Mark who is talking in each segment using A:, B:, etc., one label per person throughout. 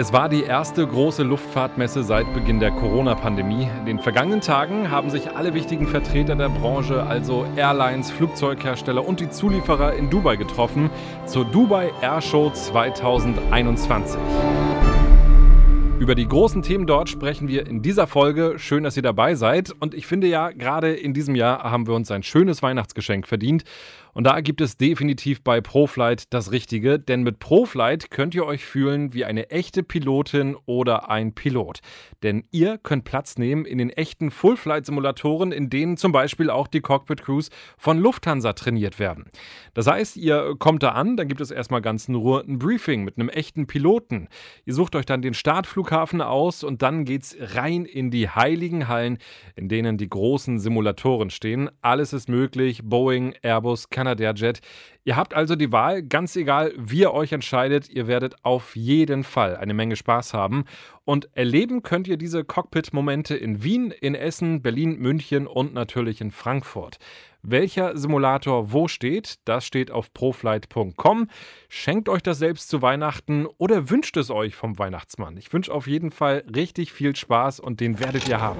A: Es war die erste große Luftfahrtmesse seit Beginn der Corona-Pandemie. In den vergangenen Tagen haben sich alle wichtigen Vertreter der Branche, also Airlines, Flugzeughersteller und die Zulieferer in Dubai getroffen zur Dubai Airshow 2021. Über die großen Themen dort sprechen wir in dieser Folge. Schön, dass ihr dabei seid. Und ich finde ja, gerade in diesem Jahr haben wir uns ein schönes Weihnachtsgeschenk verdient. Und da gibt es definitiv bei ProFlight das Richtige, denn mit ProFlight könnt ihr euch fühlen wie eine echte Pilotin oder ein Pilot. Denn ihr könnt Platz nehmen in den echten Full-Flight-Simulatoren, in denen zum Beispiel auch die Cockpit-Crews von Lufthansa trainiert werden. Das heißt, ihr kommt da an, dann gibt es erstmal ganz in Ruhe ein Briefing mit einem echten Piloten. Ihr sucht euch dann den Startflughafen aus und dann geht's rein in die heiligen Hallen, in denen die großen Simulatoren stehen. Alles ist möglich: Boeing, Airbus, Canada. Jet. Ihr habt also die Wahl, ganz egal, wie ihr euch entscheidet, ihr werdet auf jeden Fall eine Menge Spaß haben. Und erleben könnt ihr diese Cockpit-Momente in Wien, in Essen, Berlin, München und natürlich in Frankfurt. Welcher Simulator wo steht, das steht auf proflight.com. Schenkt euch das selbst zu Weihnachten oder wünscht es euch vom Weihnachtsmann. Ich wünsche auf jeden Fall richtig viel Spaß und den werdet ihr haben.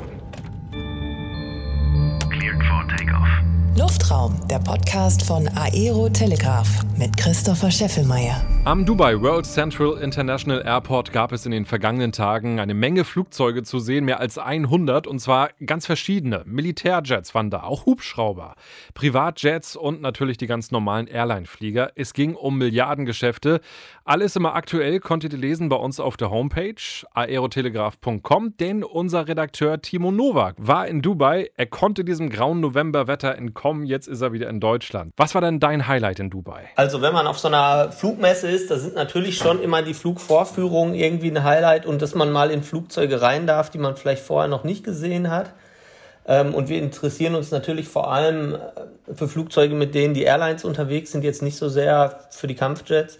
B: Luftraum, der Podcast von Aero Telegraph mit Christopher Scheffelmeier.
A: Am Dubai World Central International Airport gab es in den vergangenen Tagen eine Menge Flugzeuge zu sehen, mehr als 100 und zwar ganz verschiedene. Militärjets waren da, auch Hubschrauber, Privatjets und natürlich die ganz normalen Airline-Flieger. Es ging um Milliardengeschäfte. Alles immer aktuell konntet ihr lesen bei uns auf der Homepage aerotelegraph.com, denn unser Redakteur Timo Nowak war in Dubai. Er konnte diesem grauen Novemberwetter entkommen gekommen, jetzt ist er wieder in Deutschland. Was war denn dein Highlight in Dubai?
C: Also wenn man auf so einer Flugmesse ist, da sind natürlich schon immer die Flugvorführungen irgendwie ein Highlight und dass man mal in Flugzeuge rein darf, die man vielleicht vorher noch nicht gesehen hat. Ähm, und wir interessieren uns natürlich vor allem äh, für Flugzeuge, mit denen die Airlines unterwegs sind, jetzt nicht so sehr für die Kampfjets.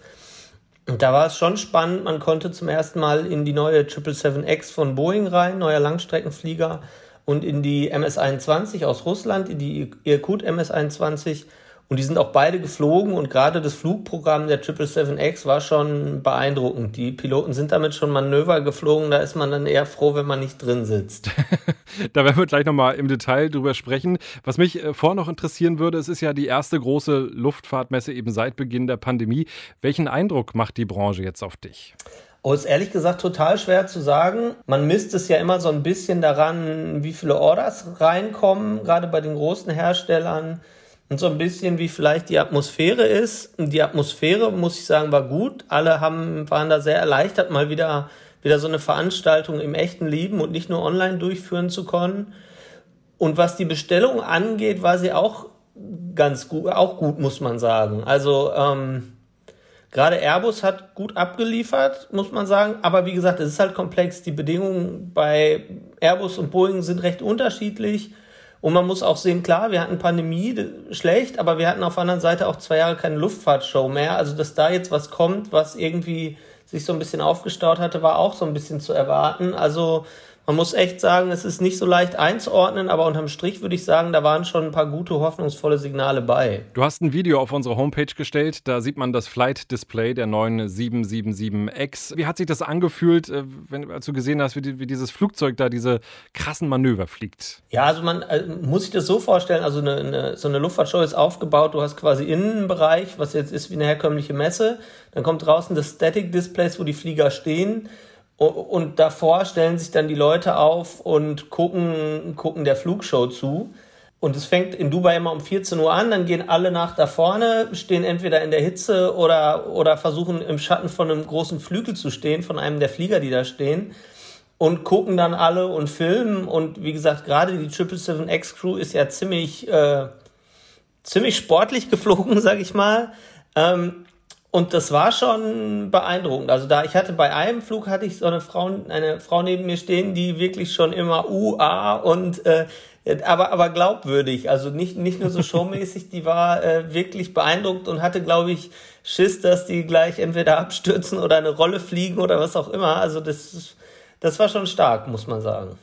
C: Und da war es schon spannend. Man konnte zum ersten Mal in die neue 777X von Boeing rein, neuer Langstreckenflieger und in die MS-21 aus Russland, in die Irkut MS-21. Und die sind auch beide geflogen und gerade das Flugprogramm der 777X war schon beeindruckend. Die Piloten sind damit schon Manöver geflogen, da ist man dann eher froh, wenn man nicht drin sitzt.
A: da werden wir gleich nochmal im Detail drüber sprechen. Was mich äh, vorher noch interessieren würde, es ist ja die erste große Luftfahrtmesse eben seit Beginn der Pandemie. Welchen Eindruck macht die Branche jetzt auf dich?
C: Oh, ist ehrlich gesagt total schwer zu sagen. Man misst es ja immer so ein bisschen daran, wie viele Orders reinkommen, gerade bei den großen Herstellern. Und so ein bisschen, wie vielleicht die Atmosphäre ist. Die Atmosphäre, muss ich sagen, war gut. Alle haben, waren da sehr erleichtert, mal wieder, wieder so eine Veranstaltung im echten Leben und nicht nur online durchführen zu können. Und was die Bestellung angeht, war sie auch ganz gut, auch gut, muss man sagen. Also, ähm, Gerade Airbus hat gut abgeliefert, muss man sagen. Aber wie gesagt, es ist halt komplex. Die Bedingungen bei Airbus und Boeing sind recht unterschiedlich. Und man muss auch sehen, klar, wir hatten Pandemie, schlecht, aber wir hatten auf der anderen Seite auch zwei Jahre keine Luftfahrtshow mehr. Also, dass da jetzt was kommt, was irgendwie sich so ein bisschen aufgestaut hatte, war auch so ein bisschen zu erwarten. Also, man muss echt sagen, es ist nicht so leicht einzuordnen, aber unterm Strich würde ich sagen, da waren schon ein paar gute, hoffnungsvolle Signale bei.
A: Du hast ein Video auf unsere Homepage gestellt, da sieht man das Flight Display der neuen 777X. Wie hat sich das angefühlt, äh, wenn als du gesehen hast, wie, wie dieses Flugzeug da diese krassen Manöver fliegt?
C: Ja, also man äh, muss sich das so vorstellen, also eine, eine, so eine Luftfahrtshow ist aufgebaut, du hast quasi innen einen Bereich, was jetzt ist wie eine herkömmliche Messe, dann kommt draußen das Static Displays, wo die Flieger stehen und davor stellen sich dann die Leute auf und gucken, gucken der Flugshow zu. Und es fängt in Dubai immer um 14 Uhr an, dann gehen alle nach da vorne, stehen entweder in der Hitze oder, oder versuchen im Schatten von einem großen Flügel zu stehen, von einem der Flieger, die da stehen, und gucken dann alle und filmen. Und wie gesagt, gerade die 777X Crew ist ja ziemlich, äh, ziemlich sportlich geflogen, sag ich mal. Ähm, und das war schon beeindruckend. Also da ich hatte bei einem Flug hatte ich so eine Frau, eine Frau neben mir stehen, die wirklich schon immer UA und äh, aber aber glaubwürdig. Also nicht nicht nur so showmäßig. Die war äh, wirklich beeindruckt und hatte, glaube ich, Schiss, dass die gleich entweder abstürzen oder eine Rolle fliegen oder was auch immer. Also das das war schon stark, muss man sagen.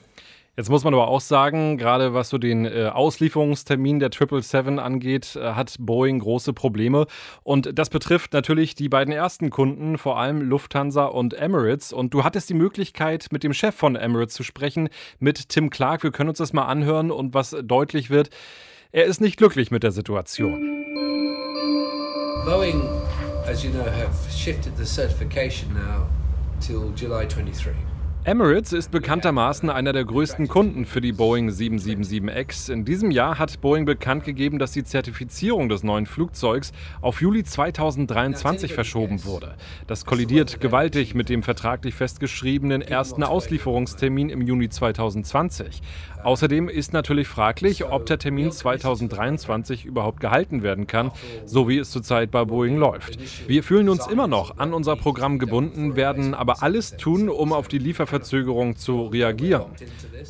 A: Jetzt muss man aber auch sagen, gerade was so den äh, Auslieferungstermin der 777 angeht, äh, hat Boeing große Probleme. Und das betrifft natürlich die beiden ersten Kunden, vor allem Lufthansa und Emirates. Und du hattest die Möglichkeit, mit dem Chef von Emirates zu sprechen, mit Tim Clark. Wir können uns das mal anhören und was deutlich wird, er ist nicht glücklich mit der Situation.
D: Boeing, as you know, have shifted the certification now till July 23.
A: Emirates ist bekanntermaßen einer der größten Kunden für die Boeing 777X. In diesem Jahr hat Boeing bekannt gegeben, dass die Zertifizierung des neuen Flugzeugs auf Juli 2023 verschoben wurde. Das kollidiert gewaltig mit dem vertraglich festgeschriebenen ersten Auslieferungstermin im Juni 2020. Außerdem ist natürlich fraglich, ob der Termin 2023 überhaupt gehalten werden kann, so wie es zurzeit bei Boeing läuft. Wir fühlen uns immer noch an unser Programm gebunden, werden aber alles tun, um auf die Lieferverzögerung zu reagieren.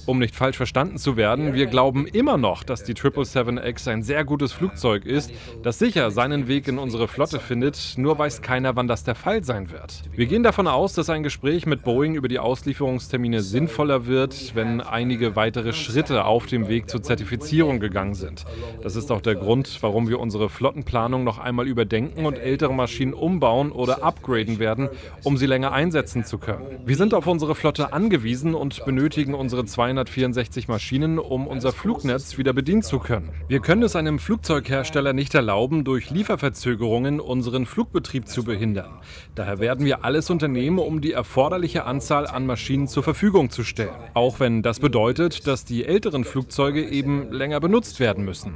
A: Um nicht falsch verstanden zu werden, wir glauben immer noch, dass die 777X ein sehr gutes Flugzeug ist, das sicher seinen Weg in unsere Flotte findet, nur weiß keiner, wann das der Fall sein wird. Wir gehen davon aus, dass ein Gespräch mit Boeing über die Auslieferungstermine sinnvoller wird, wenn einige weitere Schritte auf dem Weg zur Zertifizierung gegangen sind. Das ist auch der Grund, warum wir unsere Flottenplanung noch einmal überdenken und ältere Maschinen umbauen oder upgraden werden, um sie länger einsetzen zu können. Wir sind auf unsere Flotte angewiesen und benötigen unsere 264 Maschinen, um unser Flugnetz wieder bedienen zu können. Wir können es einem Flugzeughersteller nicht erlauben, durch Lieferverzögerungen unseren Flugbetrieb zu behindern. Daher werden wir alles unternehmen, um die erforderliche Anzahl an Maschinen zur Verfügung zu stellen. Auch wenn das bedeutet, dass die älteren Flugzeuge eben länger benutzt werden müssen.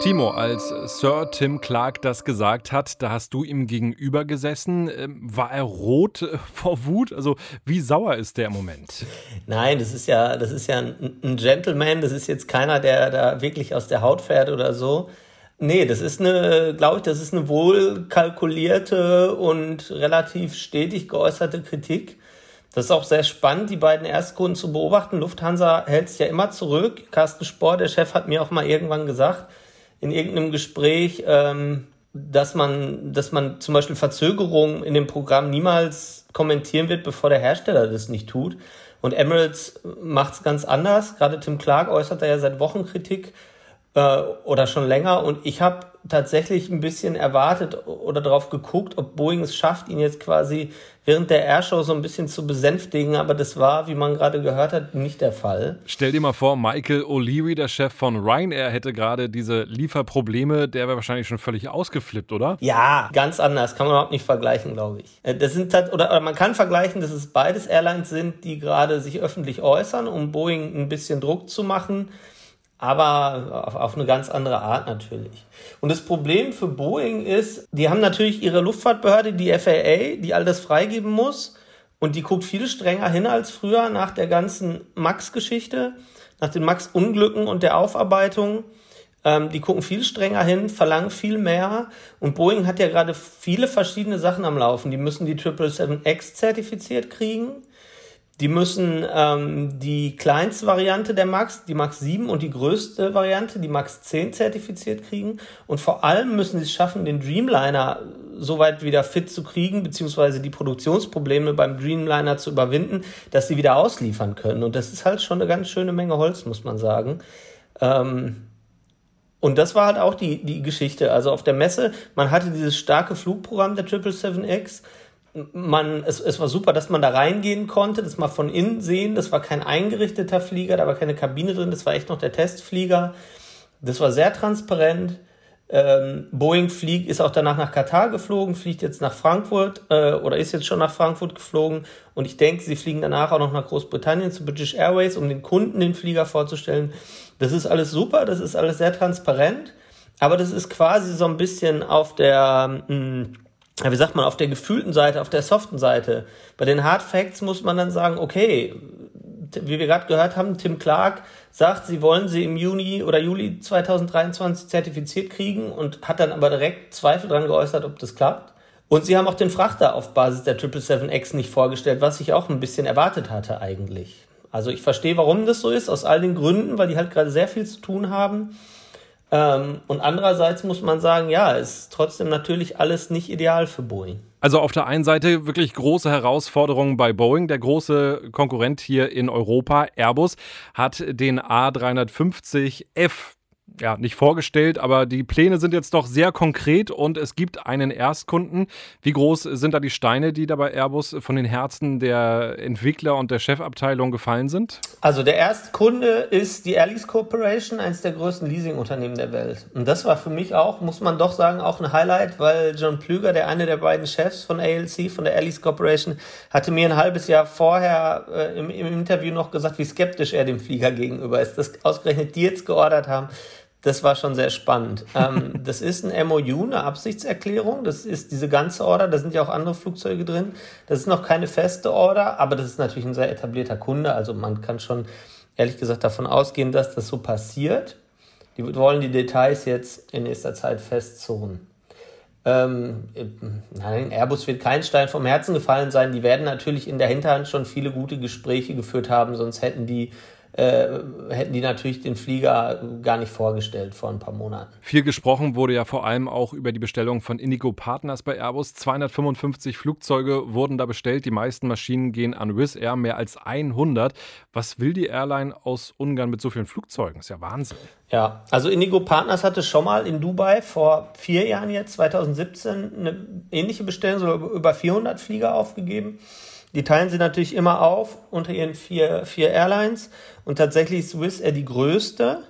A: Timo, als Sir Tim Clark das gesagt hat, da hast du ihm gegenüber gesessen. Ähm, war er rot äh, vor Wut? Also wie sauer ist der im Moment?
C: Nein, das ist ja, das ist ja ein Gentleman. Das ist jetzt keiner, der da wirklich aus der Haut fährt oder so. Nee, das ist eine, glaube ich, das ist eine wohl kalkulierte und relativ stetig geäußerte Kritik. Das ist auch sehr spannend, die beiden Erstkunden zu beobachten. Lufthansa hält sich ja immer zurück. Carsten Spohr, der Chef, hat mir auch mal irgendwann gesagt, in irgendeinem Gespräch, ähm, dass man, dass man zum Beispiel Verzögerungen in dem Programm niemals kommentieren wird, bevor der Hersteller das nicht tut. Und Emirates macht es ganz anders. Gerade Tim Clark äußert da ja seit Wochen Kritik äh, oder schon länger. Und ich habe tatsächlich ein bisschen erwartet oder darauf geguckt, ob Boeing es schafft, ihn jetzt quasi während der Airshow so ein bisschen zu besänftigen, aber das war, wie man gerade gehört hat, nicht der Fall.
A: Stell dir mal vor, Michael O'Leary, der Chef von Ryanair, hätte gerade diese Lieferprobleme, der wäre wahrscheinlich schon völlig ausgeflippt, oder?
C: Ja, ganz anders, kann man überhaupt nicht vergleichen, glaube ich. Äh, das sind oder, oder man kann vergleichen, dass es beides Airlines sind, die gerade sich öffentlich äußern, um Boeing ein bisschen Druck zu machen aber auf, auf, eine ganz andere Art natürlich. Und das Problem für Boeing ist, die haben natürlich ihre Luftfahrtbehörde, die FAA, die all das freigeben muss. Und die guckt viel strenger hin als früher nach der ganzen Max-Geschichte, nach den Max-Unglücken und der Aufarbeitung. Ähm, die gucken viel strenger hin, verlangen viel mehr. Und Boeing hat ja gerade viele verschiedene Sachen am Laufen. Die müssen die 777X zertifiziert kriegen. Die müssen ähm, die kleinste Variante der Max, die Max 7 und die größte Variante, die Max 10 zertifiziert kriegen. Und vor allem müssen sie es schaffen, den Dreamliner so weit wieder fit zu kriegen, beziehungsweise die Produktionsprobleme beim Dreamliner zu überwinden, dass sie wieder ausliefern können. Und das ist halt schon eine ganz schöne Menge Holz, muss man sagen. Ähm, und das war halt auch die, die Geschichte. Also auf der Messe, man hatte dieses starke Flugprogramm der 777X man, es, es war super, dass man da reingehen konnte, das mal von innen sehen. Das war kein eingerichteter Flieger, da war keine Kabine drin, das war echt noch der Testflieger. Das war sehr transparent. Ähm, Boeing fliegt, ist auch danach nach Katar geflogen, fliegt jetzt nach Frankfurt äh, oder ist jetzt schon nach Frankfurt geflogen. Und ich denke, sie fliegen danach auch noch nach Großbritannien zu British Airways, um den Kunden den Flieger vorzustellen. Das ist alles super, das ist alles sehr transparent. Aber das ist quasi so ein bisschen auf der, mh, hm, wie sagt man, auf der gefühlten Seite, auf der soften Seite. Bei den Hard Facts muss man dann sagen, okay, wie wir gerade gehört haben, Tim Clark sagt, sie wollen sie im Juni oder Juli 2023 zertifiziert kriegen und hat dann aber direkt Zweifel dran geäußert, ob das klappt. Und sie haben auch den Frachter auf Basis der 777X nicht vorgestellt, was ich auch ein bisschen erwartet hatte eigentlich. Also ich verstehe, warum das so ist, aus all den Gründen, weil die halt gerade sehr viel zu tun haben. Ähm, und andererseits muss man sagen, ja, ist trotzdem natürlich alles nicht ideal für Boeing.
A: Also auf der einen Seite wirklich große Herausforderungen bei Boeing. Der große Konkurrent hier in Europa, Airbus, hat den A350F ja, nicht vorgestellt, aber die Pläne sind jetzt doch sehr konkret und es gibt einen Erstkunden. Wie groß sind da die Steine, die da bei Airbus von den Herzen der Entwickler und der Chefabteilung gefallen sind?
C: Also der erste Kunde ist die Airlease Corporation, eines der größten Leasingunternehmen der Welt. Und das war für mich auch, muss man doch sagen, auch ein Highlight, weil John Plüger, der eine der beiden Chefs von ALC, von der Airlease Corporation, hatte mir ein halbes Jahr vorher äh, im, im Interview noch gesagt, wie skeptisch er dem Flieger gegenüber ist, dass ausgerechnet die jetzt geordert haben das war schon sehr spannend. ähm, das ist ein MOU, eine Absichtserklärung. Das ist diese ganze Order. Da sind ja auch andere Flugzeuge drin. Das ist noch keine feste Order, aber das ist natürlich ein sehr etablierter Kunde. Also man kann schon ehrlich gesagt davon ausgehen, dass das so passiert. Die wollen die Details jetzt in nächster Zeit festzurren. Ähm, nein, Airbus wird kein Stein vom Herzen gefallen sein. Die werden natürlich in der Hinterhand schon viele gute Gespräche geführt haben, sonst hätten die äh, hätten die natürlich den Flieger gar nicht vorgestellt vor ein paar Monaten.
A: Viel gesprochen wurde ja vor allem auch über die Bestellung von Indigo Partners bei Airbus. 255 Flugzeuge wurden da bestellt. Die meisten Maschinen gehen an Wizz Air, mehr als 100. Was will die Airline aus Ungarn mit so vielen Flugzeugen? Das ist ja Wahnsinn.
C: Ja, also Indigo Partners hatte schon mal in Dubai vor vier Jahren jetzt, 2017, eine ähnliche Bestellung, so über 400 Flieger aufgegeben. Die teilen sie natürlich immer auf unter ihren vier, vier Airlines und tatsächlich ist Swiss Air die größte.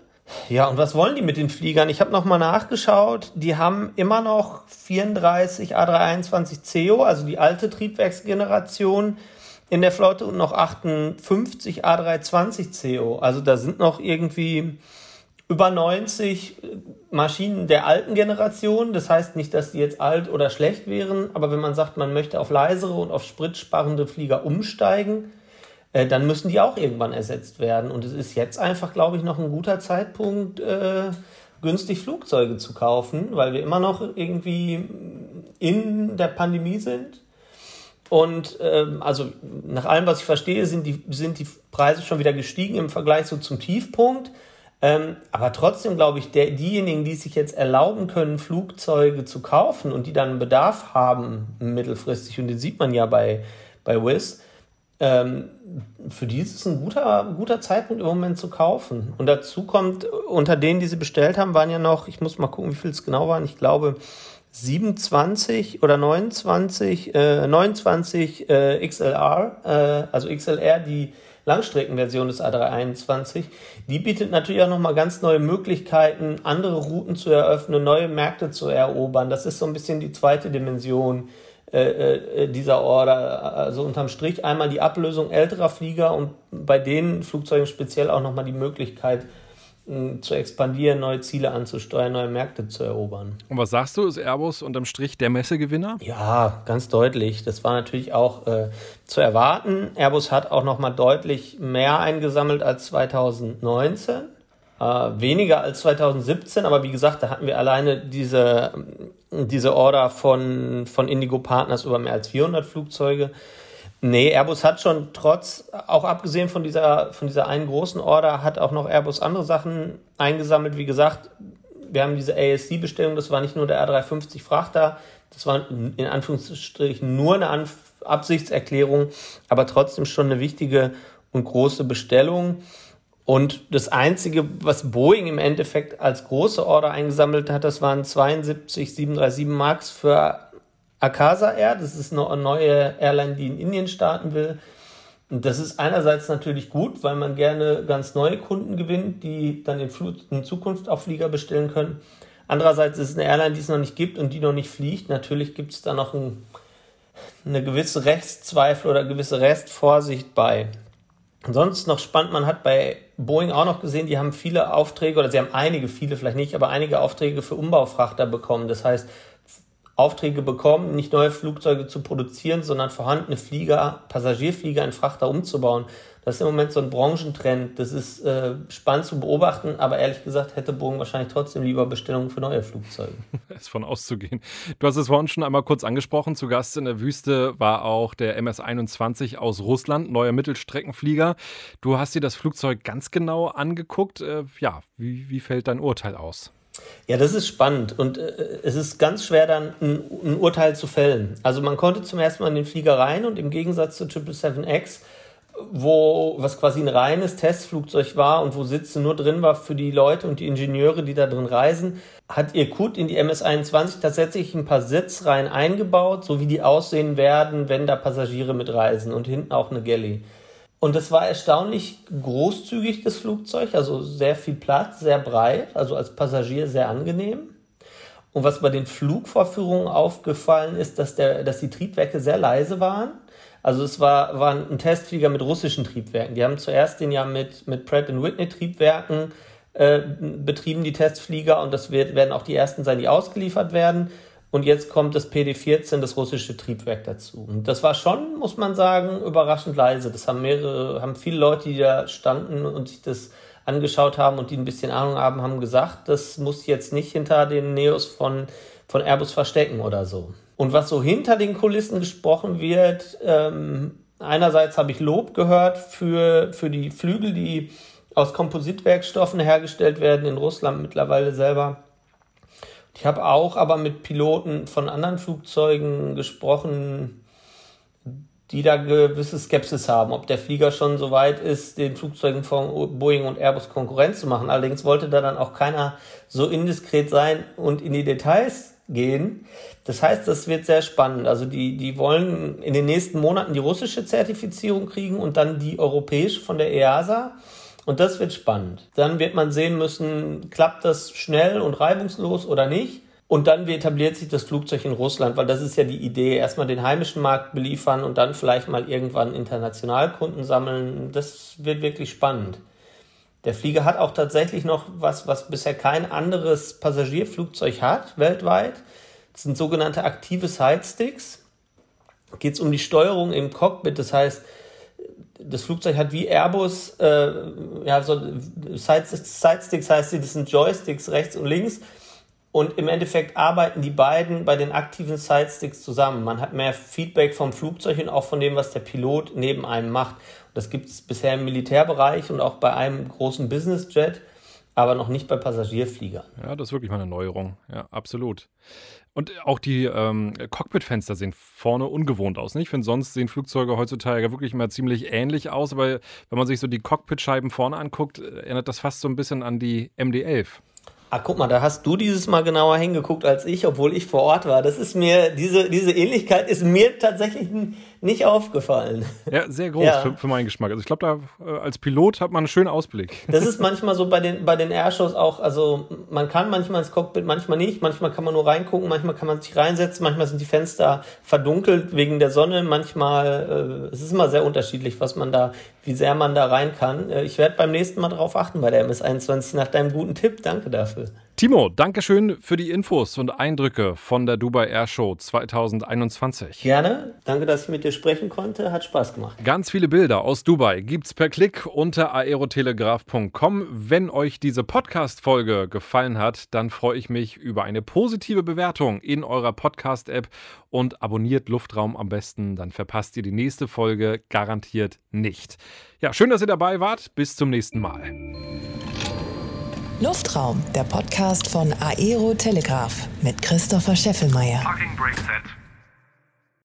C: Ja, und was wollen die mit den Fliegern? Ich habe nochmal nachgeschaut. Die haben immer noch 34 A321ceo, also die alte Triebwerksgeneration in der Flotte und noch 58 A320ceo. Also da sind noch irgendwie über 90 Maschinen der alten Generation. Das heißt nicht, dass die jetzt alt oder schlecht wären, aber wenn man sagt, man möchte auf leisere und auf spritsparende Flieger umsteigen, äh, dann müssen die auch irgendwann ersetzt werden. Und es ist jetzt einfach, glaube ich, noch ein guter Zeitpunkt, äh, günstig Flugzeuge zu kaufen, weil wir immer noch irgendwie in der Pandemie sind. Und ähm, also nach allem, was ich verstehe, sind die, sind die Preise schon wieder gestiegen im Vergleich so zum Tiefpunkt. Ähm, aber trotzdem glaube ich, der, diejenigen, die sich jetzt erlauben können, Flugzeuge zu kaufen und die dann einen Bedarf haben mittelfristig, und den sieht man ja bei, bei Wizz, ähm, für die ist es ein guter, guter Zeitpunkt im Moment zu kaufen. Und dazu kommt, unter denen, die sie bestellt haben, waren ja noch, ich muss mal gucken, wie viel es genau waren, ich glaube 27 oder 29, äh, 29 äh, XLR, äh, also XLR, die Langstreckenversion des A321, die bietet natürlich auch nochmal ganz neue Möglichkeiten, andere Routen zu eröffnen, neue Märkte zu erobern. Das ist so ein bisschen die zweite Dimension äh, äh, dieser Order. Also unterm Strich einmal die Ablösung älterer Flieger und bei den Flugzeugen speziell auch nochmal die Möglichkeit, zu expandieren, neue Ziele anzusteuern, neue Märkte zu erobern.
A: Und was sagst du, ist Airbus unterm Strich der Messegewinner?
C: Ja, ganz deutlich. Das war natürlich auch äh, zu erwarten. Airbus hat auch noch mal deutlich mehr eingesammelt als 2019. Äh, weniger als 2017, aber wie gesagt, da hatten wir alleine diese, diese Order von, von Indigo Partners über mehr als 400 Flugzeuge. Nee, Airbus hat schon trotz, auch abgesehen von dieser, von dieser einen großen Order, hat auch noch Airbus andere Sachen eingesammelt. Wie gesagt, wir haben diese ASC-Bestellung, das war nicht nur der R350 Frachter, das war in Anführungsstrichen nur eine Anf Absichtserklärung, aber trotzdem schon eine wichtige und große Bestellung. Und das Einzige, was Boeing im Endeffekt als große Order eingesammelt hat, das waren 72 737 MAX für Akasa Air, das ist eine neue Airline, die in Indien starten will. Und das ist einerseits natürlich gut, weil man gerne ganz neue Kunden gewinnt, die dann in, in Zukunft auch Flieger bestellen können. Andererseits ist es eine Airline, die es noch nicht gibt und die noch nicht fliegt. Natürlich gibt es da noch ein, eine gewisse Restzweifel oder gewisse Restvorsicht bei. Ansonsten noch spannend, man hat bei Boeing auch noch gesehen, die haben viele Aufträge, oder sie haben einige, viele vielleicht nicht, aber einige Aufträge für Umbaufrachter bekommen. Das heißt, Aufträge bekommen, nicht neue Flugzeuge zu produzieren, sondern vorhandene Flieger, Passagierflieger in Frachter umzubauen. Das ist im Moment so ein Branchentrend. Das ist äh, spannend zu beobachten, aber ehrlich gesagt hätte Boeing wahrscheinlich trotzdem lieber Bestellungen für neue Flugzeuge.
A: ist von auszugehen. Du hast es vorhin schon einmal kurz angesprochen. Zu Gast in der Wüste war auch der MS-21 aus Russland, neuer Mittelstreckenflieger. Du hast dir das Flugzeug ganz genau angeguckt. Äh, ja, wie, wie fällt dein Urteil aus?
C: Ja, das ist spannend und äh, es ist ganz schwer dann ein, ein, Urteil zu fällen. Also man konnte zum ersten Mal in den Flieger rein und im Gegensatz zu 777X, wo was quasi ein reines Testflugzeug war und wo Sitze nur drin war für die Leute und die Ingenieure, die da drin reisen, hat Irkut in die MS-21 tatsächlich ein paar Sitzreihen eingebaut, so wie die aussehen werden, wenn da Passagiere mitreisen und hinten auch eine Galley. Und es war erstaunlich großzügig, das Flugzeug, also sehr viel Platz, sehr breit, also als Passagier sehr angenehm. Und was bei den Flugvorführungen aufgefallen ist, dass, der, dass die Triebwerke sehr leise waren. Also es war, war ein Testflieger mit russischen Triebwerken. Die haben zuerst den ja mit, mit Pratt Whitney Triebwerken äh, betrieben, die Testflieger, und das wird, werden auch die ersten sein, die ausgeliefert werden. Und jetzt kommt das PD-14, das russische Triebwerk dazu. Und das war schon, muss man sagen, überraschend leise. Das haben mehrere, haben viele Leute, die da standen und sich das angeschaut haben und die ein bisschen Ahnung haben, haben gesagt, das muss jetzt nicht hinter den Neos von, von Airbus verstecken oder so. Und was so hinter den Kulissen gesprochen wird, ähm, einerseits habe ich Lob gehört für, für die Flügel, die aus Kompositwerkstoffen hergestellt werden in Russland mittlerweile selber. Ich habe auch aber mit Piloten von anderen Flugzeugen gesprochen, die da gewisse Skepsis haben, ob der Flieger schon so weit ist, den Flugzeugen von Boeing und Airbus Konkurrenz zu machen. Allerdings wollte da dann auch keiner so indiskret sein und in die Details gehen. Das heißt, das wird sehr spannend. Also die, die wollen in den nächsten Monaten die russische Zertifizierung kriegen und dann die europäische von der EASA. Und das wird spannend. Dann wird man sehen müssen, klappt das schnell und reibungslos oder nicht. Und dann etabliert sich das Flugzeug in Russland, weil das ist ja die Idee, erstmal den heimischen Markt beliefern und dann vielleicht mal irgendwann international Kunden sammeln. Das wird wirklich spannend. Der Flieger hat auch tatsächlich noch was, was bisher kein anderes Passagierflugzeug hat, weltweit. Das sind sogenannte aktive Sidesticks. Geht es um die Steuerung im Cockpit, das heißt, das Flugzeug hat wie Airbus, äh, ja, so Sidesticks heißt sie, das sind Joysticks rechts und links. Und im Endeffekt arbeiten die beiden bei den aktiven Sidesticks zusammen. Man hat mehr Feedback vom Flugzeug und auch von dem, was der Pilot neben einem macht. Das gibt es bisher im Militärbereich und auch bei einem großen Businessjet, aber noch nicht bei Passagierfliegern.
A: Ja, das ist wirklich mal eine Neuerung. Ja, absolut. Und auch die ähm, Cockpitfenster sehen vorne ungewohnt aus. Ich finde, sonst sehen Flugzeuge heutzutage wirklich immer ziemlich ähnlich aus. Aber wenn man sich so die Cockpitscheiben vorne anguckt, erinnert das fast so ein bisschen an die MD-11.
C: Ah, guck mal, da hast du dieses Mal genauer hingeguckt als ich, obwohl ich vor Ort war. Das ist mir, diese, diese Ähnlichkeit ist mir tatsächlich nicht aufgefallen.
A: Ja, sehr groß ja. Für, für, meinen Geschmack. Also ich glaube, da äh, als Pilot hat man einen schönen Ausblick.
C: Das ist manchmal so bei den, bei den Airshows auch, also man kann manchmal ins Cockpit, manchmal nicht. Manchmal kann man nur reingucken, manchmal kann man sich reinsetzen, manchmal sind die Fenster verdunkelt wegen der Sonne, manchmal, äh, es ist immer sehr unterschiedlich, was man da, wie sehr man da rein kann. Äh, ich werde beim nächsten Mal darauf achten bei der MS21 nach deinem guten Tipp. Danke dafür.
A: Timo, Dankeschön für die Infos und Eindrücke von der Dubai Air Show 2021.
C: Gerne. Danke, dass ich mit dir sprechen konnte. Hat Spaß gemacht.
A: Ganz viele Bilder aus Dubai gibt's per Klick unter aerotelegraph.com. Wenn euch diese Podcast-Folge gefallen hat, dann freue ich mich über eine positive Bewertung in eurer Podcast-App und abonniert Luftraum am besten. Dann verpasst ihr die nächste Folge garantiert nicht. Ja, schön, dass ihr dabei wart. Bis zum nächsten Mal.
B: Luftraum, der Podcast von Aero Telegraph mit Christopher Scheffelmeier.